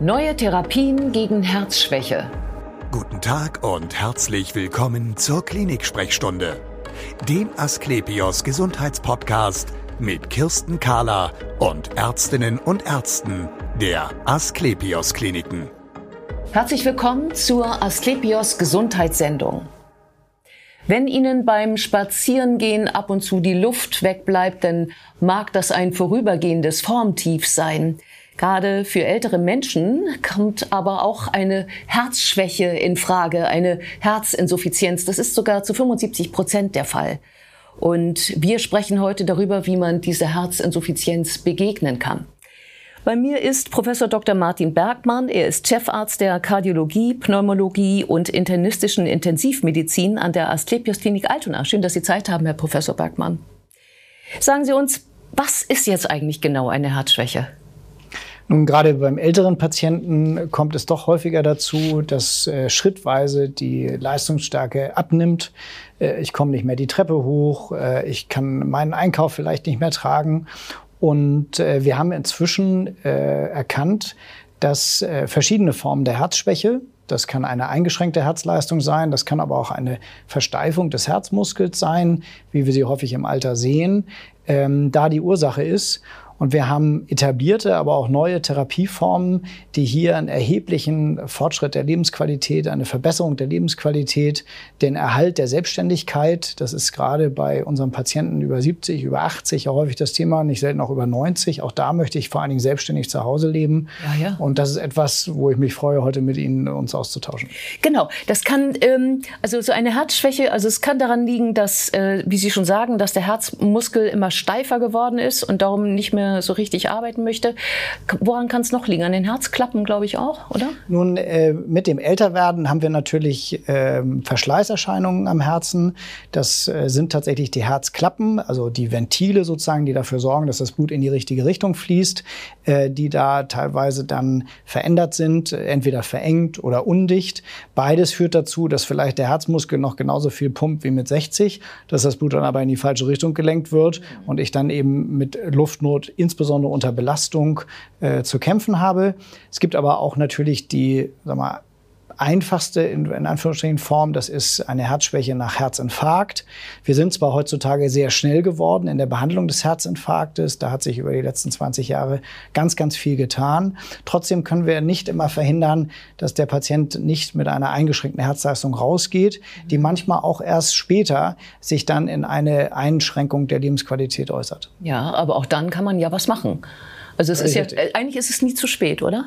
Neue Therapien gegen Herzschwäche. Guten Tag und herzlich willkommen zur Klinik-Sprechstunde, dem Asklepios Gesundheitspodcast mit Kirsten Kahler und Ärztinnen und Ärzten der Asklepios Kliniken. Herzlich willkommen zur Asklepios Gesundheitssendung. Wenn Ihnen beim Spazierengehen ab und zu die Luft wegbleibt, dann mag das ein vorübergehendes Formtief sein. Gerade für ältere Menschen kommt aber auch eine Herzschwäche in Frage, eine Herzinsuffizienz. Das ist sogar zu 75 Prozent der Fall. Und wir sprechen heute darüber, wie man dieser Herzinsuffizienz begegnen kann. Bei mir ist Professor Dr. Martin Bergmann. Er ist Chefarzt der Kardiologie, Pneumologie und internistischen Intensivmedizin an der Asklepios Klinik Altona. Schön, dass Sie Zeit haben, Herr Professor Bergmann. Sagen Sie uns, was ist jetzt eigentlich genau eine Herzschwäche? Nun, gerade beim älteren Patienten kommt es doch häufiger dazu, dass äh, schrittweise die Leistungsstärke abnimmt. Äh, ich komme nicht mehr die Treppe hoch, äh, ich kann meinen Einkauf vielleicht nicht mehr tragen und äh, wir haben inzwischen äh, erkannt, dass äh, verschiedene Formen der Herzschwäche, das kann eine eingeschränkte Herzleistung sein, das kann aber auch eine Versteifung des Herzmuskels sein, wie wir sie häufig im Alter sehen, ähm, da die Ursache ist. Und wir haben etablierte, aber auch neue Therapieformen, die hier einen erheblichen Fortschritt der Lebensqualität, eine Verbesserung der Lebensqualität, den Erhalt der Selbstständigkeit, das ist gerade bei unseren Patienten über 70, über 80 ja häufig das Thema, nicht selten auch über 90. Auch da möchte ich vor allen Dingen selbstständig zu Hause leben. Ja, ja. Und das ist etwas, wo ich mich freue, heute mit Ihnen uns auszutauschen. Genau, das kann, ähm, also so eine Herzschwäche, also es kann daran liegen, dass, äh, wie Sie schon sagen, dass der Herzmuskel immer steifer geworden ist und darum nicht mehr so richtig arbeiten möchte. Woran kann es noch liegen? An den Herzklappen, glaube ich auch, oder? Nun, äh, mit dem Älterwerden haben wir natürlich äh, Verschleißerscheinungen am Herzen. Das äh, sind tatsächlich die Herzklappen, also die Ventile sozusagen, die dafür sorgen, dass das Blut in die richtige Richtung fließt, äh, die da teilweise dann verändert sind, entweder verengt oder undicht. Beides führt dazu, dass vielleicht der Herzmuskel noch genauso viel pumpt wie mit 60, dass das Blut dann aber in die falsche Richtung gelenkt wird und ich dann eben mit Luftnot insbesondere unter Belastung äh, zu kämpfen habe. Es gibt aber auch natürlich die sag mal, einfachste, in, in Anführungsstrichen, Form, das ist eine Herzschwäche nach Herzinfarkt. Wir sind zwar heutzutage sehr schnell geworden in der Behandlung des Herzinfarktes, da hat sich über die letzten 20 Jahre ganz, ganz viel getan. Trotzdem können wir nicht immer verhindern, dass der Patient nicht mit einer eingeschränkten Herzleistung rausgeht, die manchmal auch erst später sich dann in eine Einschränkung der Lebensqualität äußert. Ja, aber auch dann kann man ja was machen. Also es ist ja, eigentlich ist es nie zu spät, oder?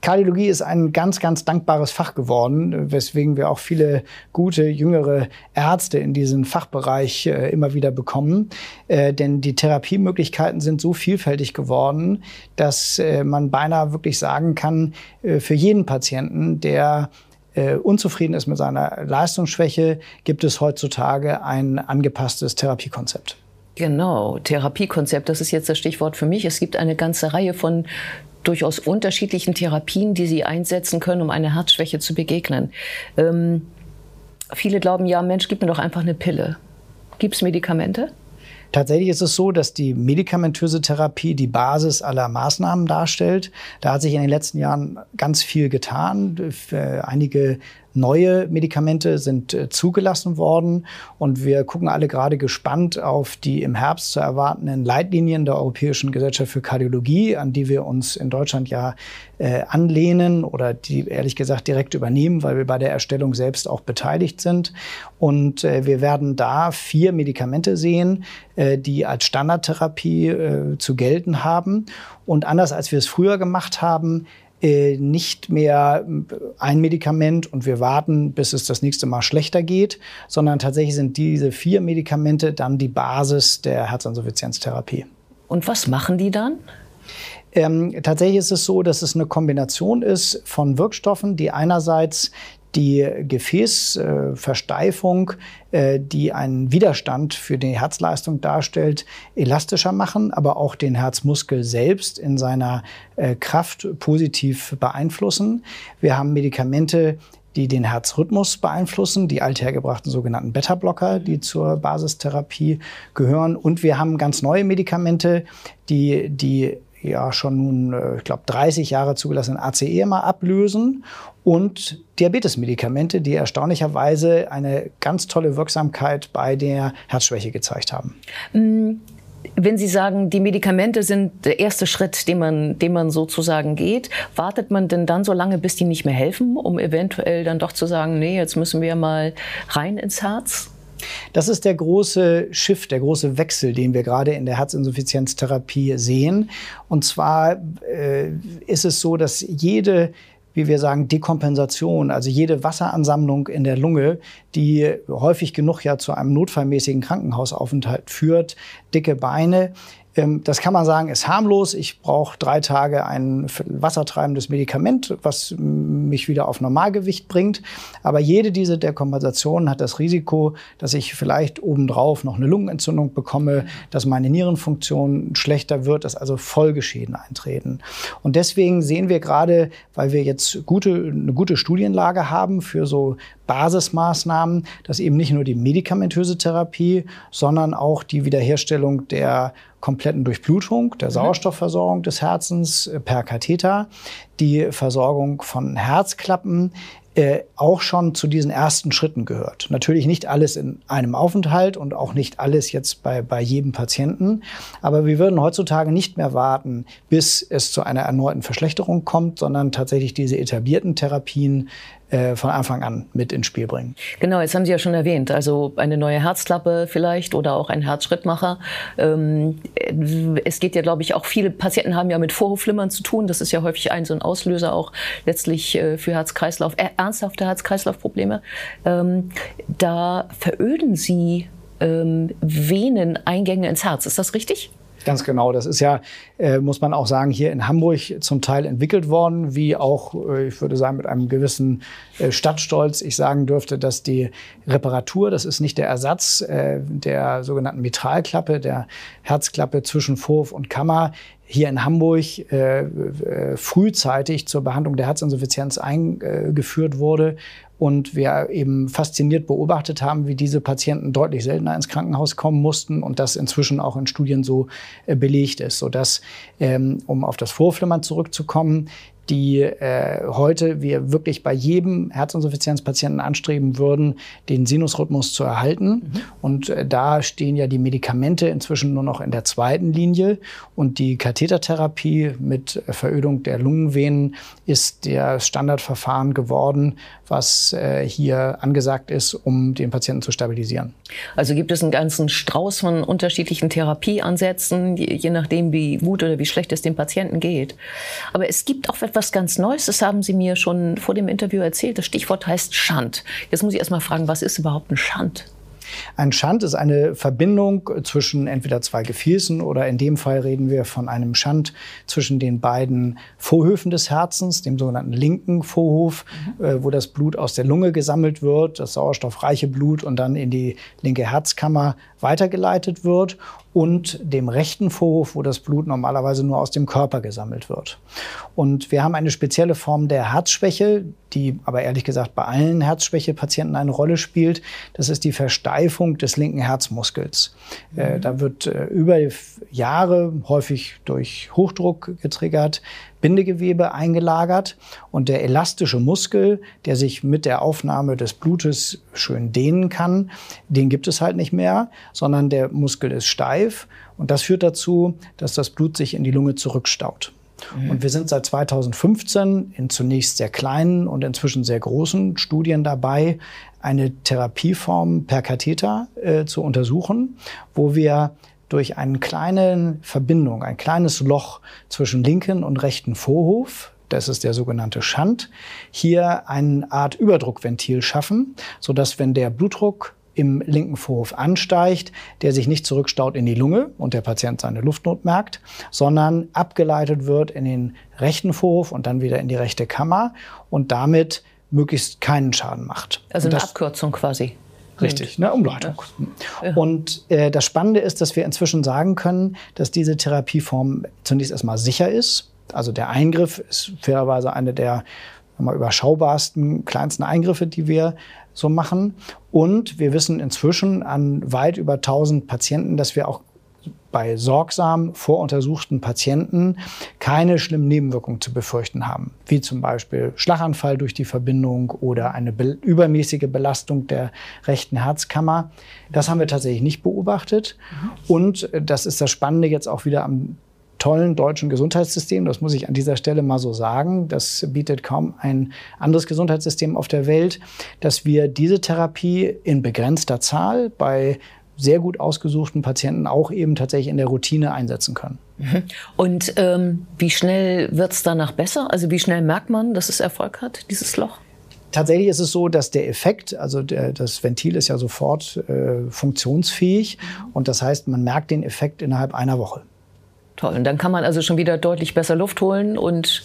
Kardiologie ist ein ganz, ganz dankbares Fach geworden, weswegen wir auch viele gute, jüngere Ärzte in diesen Fachbereich äh, immer wieder bekommen. Äh, denn die Therapiemöglichkeiten sind so vielfältig geworden, dass äh, man beinahe wirklich sagen kann, äh, für jeden Patienten, der äh, unzufrieden ist mit seiner Leistungsschwäche, gibt es heutzutage ein angepasstes Therapiekonzept. Genau, Therapiekonzept, das ist jetzt das Stichwort für mich. Es gibt eine ganze Reihe von durchaus unterschiedlichen Therapien, die Sie einsetzen können, um einer Herzschwäche zu begegnen. Ähm, viele glauben, ja, Mensch, gib mir doch einfach eine Pille. Gibt es Medikamente? Tatsächlich ist es so, dass die medikamentöse Therapie die Basis aller Maßnahmen darstellt. Da hat sich in den letzten Jahren ganz viel getan. Einige Neue Medikamente sind äh, zugelassen worden und wir gucken alle gerade gespannt auf die im Herbst zu erwartenden Leitlinien der Europäischen Gesellschaft für Kardiologie, an die wir uns in Deutschland ja äh, anlehnen oder die ehrlich gesagt direkt übernehmen, weil wir bei der Erstellung selbst auch beteiligt sind. Und äh, wir werden da vier Medikamente sehen, äh, die als Standardtherapie äh, zu gelten haben. Und anders als wir es früher gemacht haben, nicht mehr ein Medikament und wir warten, bis es das nächste Mal schlechter geht, sondern tatsächlich sind diese vier Medikamente dann die Basis der Herzinsuffizienztherapie. Und was machen die dann? Ähm, tatsächlich ist es so, dass es eine Kombination ist von Wirkstoffen, die einerseits die Gefäßversteifung, äh, die einen Widerstand für die Herzleistung darstellt, elastischer machen, aber auch den Herzmuskel selbst in seiner äh, Kraft positiv beeinflussen. Wir haben Medikamente, die den Herzrhythmus beeinflussen, die althergebrachten sogenannten Beta-Blocker, die zur Basistherapie gehören. Und wir haben ganz neue Medikamente, die die ja schon nun, äh, ich glaube, 30 Jahre zugelassenen ACE mal ablösen und Diabetesmedikamente, die erstaunlicherweise eine ganz tolle Wirksamkeit bei der Herzschwäche gezeigt haben. Mm, wenn Sie sagen, die Medikamente sind der erste Schritt, den man, den man sozusagen geht, wartet man denn dann so lange, bis die nicht mehr helfen, um eventuell dann doch zu sagen, nee, jetzt müssen wir mal rein ins Herz? Das ist der große Shift, der große Wechsel, den wir gerade in der Herzinsuffizienztherapie sehen. Und zwar äh, ist es so, dass jede wie wir sagen, Dekompensation, also jede Wasseransammlung in der Lunge, die häufig genug ja zu einem notfallmäßigen Krankenhausaufenthalt führt, dicke Beine, das kann man sagen, ist harmlos. Ich brauche drei Tage ein wassertreibendes Medikament, was mich wieder auf Normalgewicht bringt. Aber jede dieser Dekompensationen hat das Risiko, dass ich vielleicht obendrauf noch eine Lungenentzündung bekomme, dass meine Nierenfunktion schlechter wird, dass also Folgeschäden eintreten. Und deswegen sehen wir gerade, weil wir jetzt gute, eine gute Studienlage haben für so Basismaßnahmen, dass eben nicht nur die medikamentöse Therapie, sondern auch die Wiederherstellung der kompletten Durchblutung, der mhm. Sauerstoffversorgung des Herzens äh, per Katheter, die Versorgung von Herzklappen äh, auch schon zu diesen ersten Schritten gehört. Natürlich nicht alles in einem Aufenthalt und auch nicht alles jetzt bei, bei jedem Patienten. Aber wir würden heutzutage nicht mehr warten, bis es zu einer erneuten Verschlechterung kommt, sondern tatsächlich diese etablierten Therapien von Anfang an mit ins Spiel bringen. Genau, jetzt haben Sie ja schon erwähnt, also eine neue Herzklappe vielleicht oder auch ein Herzschrittmacher. Ähm, es geht ja, glaube ich, auch viele Patienten haben ja mit Vorhofflimmern zu tun. Das ist ja häufig ein so ein Auslöser auch letztlich äh, für Herz-Kreislauf, äh, ernsthafte Herz-Kreislauf-Probleme. Ähm, da veröden Sie ähm, Veneneingänge ins Herz. Ist das richtig? Ganz genau. Das ist ja, äh, muss man auch sagen, hier in Hamburg zum Teil entwickelt worden, wie auch, äh, ich würde sagen, mit einem gewissen äh, Stadtstolz ich sagen dürfte, dass die Reparatur, das ist nicht der Ersatz der sogenannten Mitralklappe, der Herzklappe zwischen Vorhof und Kammer, hier in Hamburg äh, äh, frühzeitig zur Behandlung der Herzinsuffizienz eingeführt wurde und wir eben fasziniert beobachtet haben, wie diese Patienten deutlich seltener ins Krankenhaus kommen mussten und das inzwischen auch in Studien so äh, belegt ist, sodass, ähm, um auf das Vorflimmern zurückzukommen, die äh, heute wir wirklich bei jedem Herzinsuffizienzpatienten anstreben würden, den Sinusrhythmus zu erhalten. Mhm. Und äh, da stehen ja die Medikamente inzwischen nur noch in der zweiten Linie. Und die Kathetertherapie mit Verödung der Lungenvenen ist der Standardverfahren geworden, was äh, hier angesagt ist, um den Patienten zu stabilisieren. Also gibt es einen ganzen Strauß von unterschiedlichen Therapieansätzen, je nachdem, wie gut oder wie schlecht es dem Patienten geht. Aber es gibt auch etwas ganz Neues, das haben Sie mir schon vor dem Interview erzählt. Das Stichwort heißt Schand. Jetzt muss ich erst mal fragen, was ist überhaupt ein Schand? Ein Schand ist eine Verbindung zwischen entweder zwei Gefäßen oder in dem Fall reden wir von einem Schand zwischen den beiden Vorhöfen des Herzens, dem sogenannten linken Vorhof, mhm. äh, wo das Blut aus der Lunge gesammelt wird, das sauerstoffreiche Blut und dann in die linke Herzkammer weitergeleitet wird und dem rechten Vorhof, wo das Blut normalerweise nur aus dem Körper gesammelt wird. Und wir haben eine spezielle Form der Herzschwäche, die aber ehrlich gesagt bei allen Herzschwächepatienten eine Rolle spielt. Das ist die Versteifung des linken Herzmuskels. Äh, mhm. da wird äh, über Jahre häufig durch Hochdruck getriggert, Bindegewebe eingelagert und der elastische Muskel, der sich mit der Aufnahme des Blutes schön dehnen kann, den gibt es halt nicht mehr, sondern der Muskel ist steif und das führt dazu, dass das Blut sich in die Lunge zurückstaut. Mhm. Und wir sind seit 2015 in zunächst sehr kleinen und inzwischen sehr großen Studien dabei, eine Therapieform per Katheter äh, zu untersuchen, wo wir durch eine kleine Verbindung, ein kleines Loch zwischen linken und rechten Vorhof, das ist der sogenannte Schand, hier eine Art Überdruckventil schaffen, sodass wenn der Blutdruck im linken Vorhof ansteigt, der sich nicht zurückstaut in die Lunge und der Patient seine Luftnot merkt, sondern abgeleitet wird in den rechten Vorhof und dann wieder in die rechte Kammer und damit möglichst keinen Schaden macht. Also eine Abkürzung quasi. Richtig, eine Umleitung. Ja. Und äh, das Spannende ist, dass wir inzwischen sagen können, dass diese Therapieform zunächst erstmal sicher ist. Also der Eingriff ist fairerweise eine der mal, überschaubarsten, kleinsten Eingriffe, die wir so machen. Und wir wissen inzwischen an weit über 1000 Patienten, dass wir auch bei sorgsam voruntersuchten Patienten keine schlimmen Nebenwirkungen zu befürchten haben, wie zum Beispiel Schlaganfall durch die Verbindung oder eine be übermäßige Belastung der rechten Herzkammer. Das haben wir tatsächlich nicht beobachtet. Und äh, das ist das Spannende jetzt auch wieder am tollen deutschen Gesundheitssystem. Das muss ich an dieser Stelle mal so sagen. Das bietet kaum ein anderes Gesundheitssystem auf der Welt, dass wir diese Therapie in begrenzter Zahl bei sehr gut ausgesuchten Patienten auch eben tatsächlich in der Routine einsetzen können. Mhm. Und ähm, wie schnell wird es danach besser? Also wie schnell merkt man, dass es Erfolg hat, dieses Loch? Tatsächlich ist es so, dass der Effekt, also der, das Ventil ist ja sofort äh, funktionsfähig und das heißt, man merkt den Effekt innerhalb einer Woche. Toll. Und dann kann man also schon wieder deutlich besser Luft holen und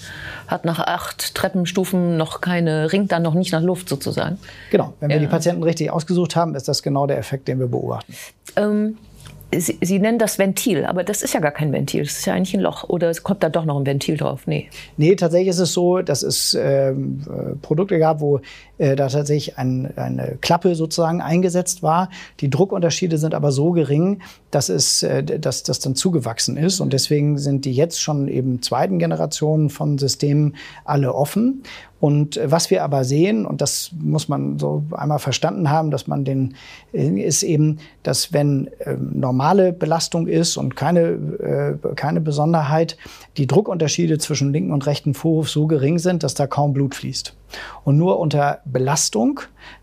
hat nach acht Treppenstufen noch keine, ringt dann noch nicht nach Luft sozusagen. Genau. Wenn wir die Patienten richtig ausgesucht haben, ist das genau der Effekt, den wir beobachten. Ähm, Sie, Sie, nennen das Ventil, aber das ist ja gar kein Ventil, das ist ja eigentlich ein Loch. Oder es kommt da doch noch ein Ventil drauf? Nee. Nee, tatsächlich ist es so, dass es ähm, äh, Produkte gab, wo äh, da tatsächlich ein, eine Klappe sozusagen eingesetzt war. Die Druckunterschiede sind aber so gering, dass es äh, dass das dann zugewachsen ist. Und deswegen sind die jetzt schon eben zweiten Generationen von Systemen alle offen. Und äh, was wir aber sehen, und das muss man so einmal verstanden haben, dass man den, äh, ist eben, dass wenn äh, normale Belastung ist und keine, äh, keine Besonderheit, die Druckunterschiede zwischen linken und rechten Vorhof so gering sind, dass da kaum Blut fließt. Und nur unter Belastung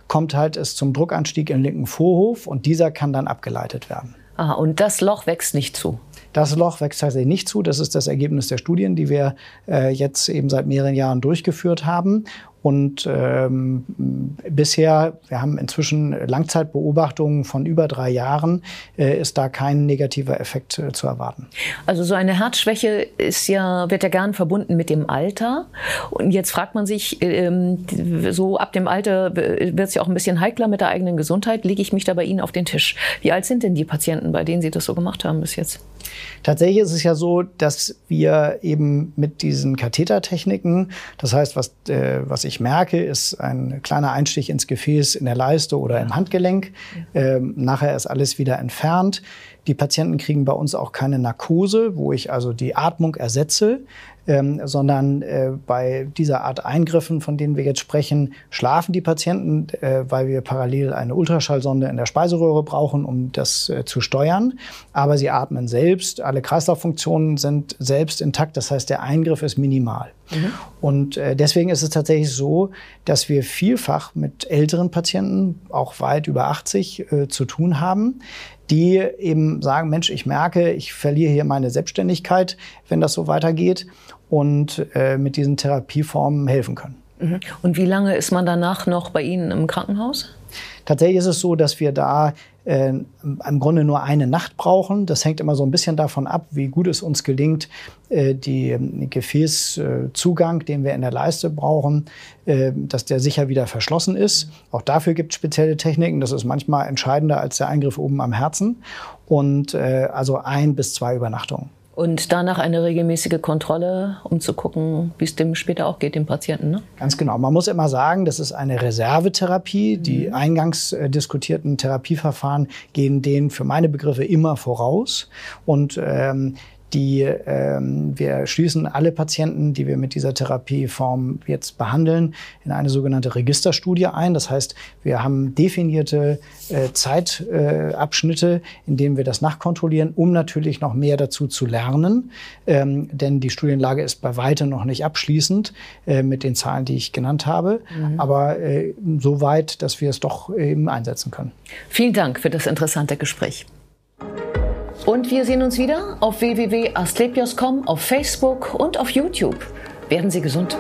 kommt halt es zum Druckanstieg im linken Vorhof und dieser kann dann abgeleitet werden. Ah, und das Loch wächst nicht zu. Das Loch wächst tatsächlich nicht zu. Das ist das Ergebnis der Studien, die wir äh, jetzt eben seit mehreren Jahren durchgeführt haben. Und ähm, bisher, wir haben inzwischen Langzeitbeobachtungen von über drei Jahren, äh, ist da kein negativer Effekt äh, zu erwarten. Also so eine Herzschwäche ist ja, wird ja gern verbunden mit dem Alter. Und jetzt fragt man sich, ähm, so ab dem Alter wird es ja auch ein bisschen heikler mit der eigenen Gesundheit. Lege ich mich da bei Ihnen auf den Tisch? Wie alt sind denn die Patienten, bei denen Sie das so gemacht haben bis jetzt? Tatsächlich ist es ja so, dass wir eben mit diesen Kathetertechniken, das heißt, was, äh, was ich merke, ist ein kleiner Einstich ins Gefäß in der Leiste oder im Handgelenk. Ähm, nachher ist alles wieder entfernt. Die Patienten kriegen bei uns auch keine Narkose, wo ich also die Atmung ersetze ähm, sondern äh, bei dieser Art Eingriffen, von denen wir jetzt sprechen, schlafen die Patienten, äh, weil wir parallel eine Ultraschallsonde in der Speiseröhre brauchen, um das äh, zu steuern. Aber sie atmen selbst, alle Kreislauffunktionen sind selbst intakt, das heißt, der Eingriff ist minimal. Mhm. Und äh, deswegen ist es tatsächlich so, dass wir vielfach mit älteren Patienten, auch weit über 80, äh, zu tun haben, die eben sagen, Mensch, ich merke, ich verliere hier meine Selbstständigkeit, wenn das so weitergeht und äh, mit diesen Therapieformen helfen können. Mhm. Und wie lange ist man danach noch bei Ihnen im Krankenhaus? Tatsächlich ist es so, dass wir da äh, im Grunde nur eine Nacht brauchen. Das hängt immer so ein bisschen davon ab, wie gut es uns gelingt, äh, die ähm, Gefäßzugang, den wir in der Leiste brauchen, äh, dass der sicher wieder verschlossen ist. Auch dafür gibt es spezielle Techniken. Das ist manchmal entscheidender als der Eingriff oben am Herzen. Und äh, also ein bis zwei Übernachtungen. Und danach eine regelmäßige Kontrolle, um zu gucken, wie es dem später auch geht, dem Patienten. Ne? Ganz genau. Man muss immer sagen, das ist eine Reservetherapie. Mhm. Die eingangs äh, diskutierten Therapieverfahren gehen denen für meine Begriffe immer voraus. Und ähm, die ähm, wir schließen alle Patienten, die wir mit dieser Therapieform jetzt behandeln, in eine sogenannte Registerstudie ein. Das heißt, wir haben definierte äh, Zeitabschnitte, äh, in denen wir das nachkontrollieren, um natürlich noch mehr dazu zu lernen. Ähm, denn die Studienlage ist bei weitem noch nicht abschließend äh, mit den Zahlen, die ich genannt habe, mhm. aber äh, so weit, dass wir es doch eben einsetzen können. Vielen Dank für das interessante Gespräch. Und wir sehen uns wieder auf www.asklepios.com, auf Facebook und auf YouTube. Werden Sie gesund.